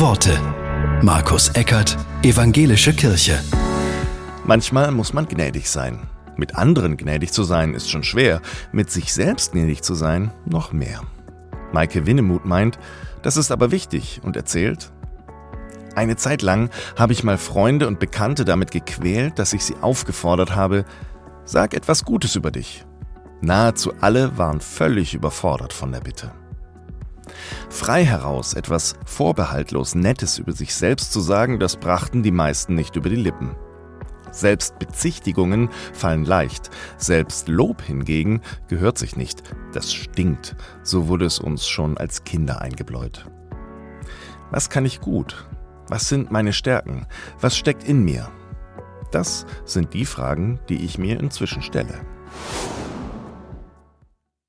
Worte. Markus Eckert, Evangelische Kirche. Manchmal muss man gnädig sein. Mit anderen gnädig zu sein ist schon schwer, mit sich selbst gnädig zu sein noch mehr. Maike Winnemuth meint, das ist aber wichtig und erzählt, eine Zeit lang habe ich mal Freunde und Bekannte damit gequält, dass ich sie aufgefordert habe, sag etwas Gutes über dich. Nahezu alle waren völlig überfordert von der Bitte. Frei heraus etwas vorbehaltlos Nettes über sich selbst zu sagen, das brachten die meisten nicht über die Lippen. Selbst Bezichtigungen fallen leicht, selbst Lob hingegen gehört sich nicht, das stinkt, so wurde es uns schon als Kinder eingebläut. Was kann ich gut? Was sind meine Stärken? Was steckt in mir? Das sind die Fragen, die ich mir inzwischen stelle.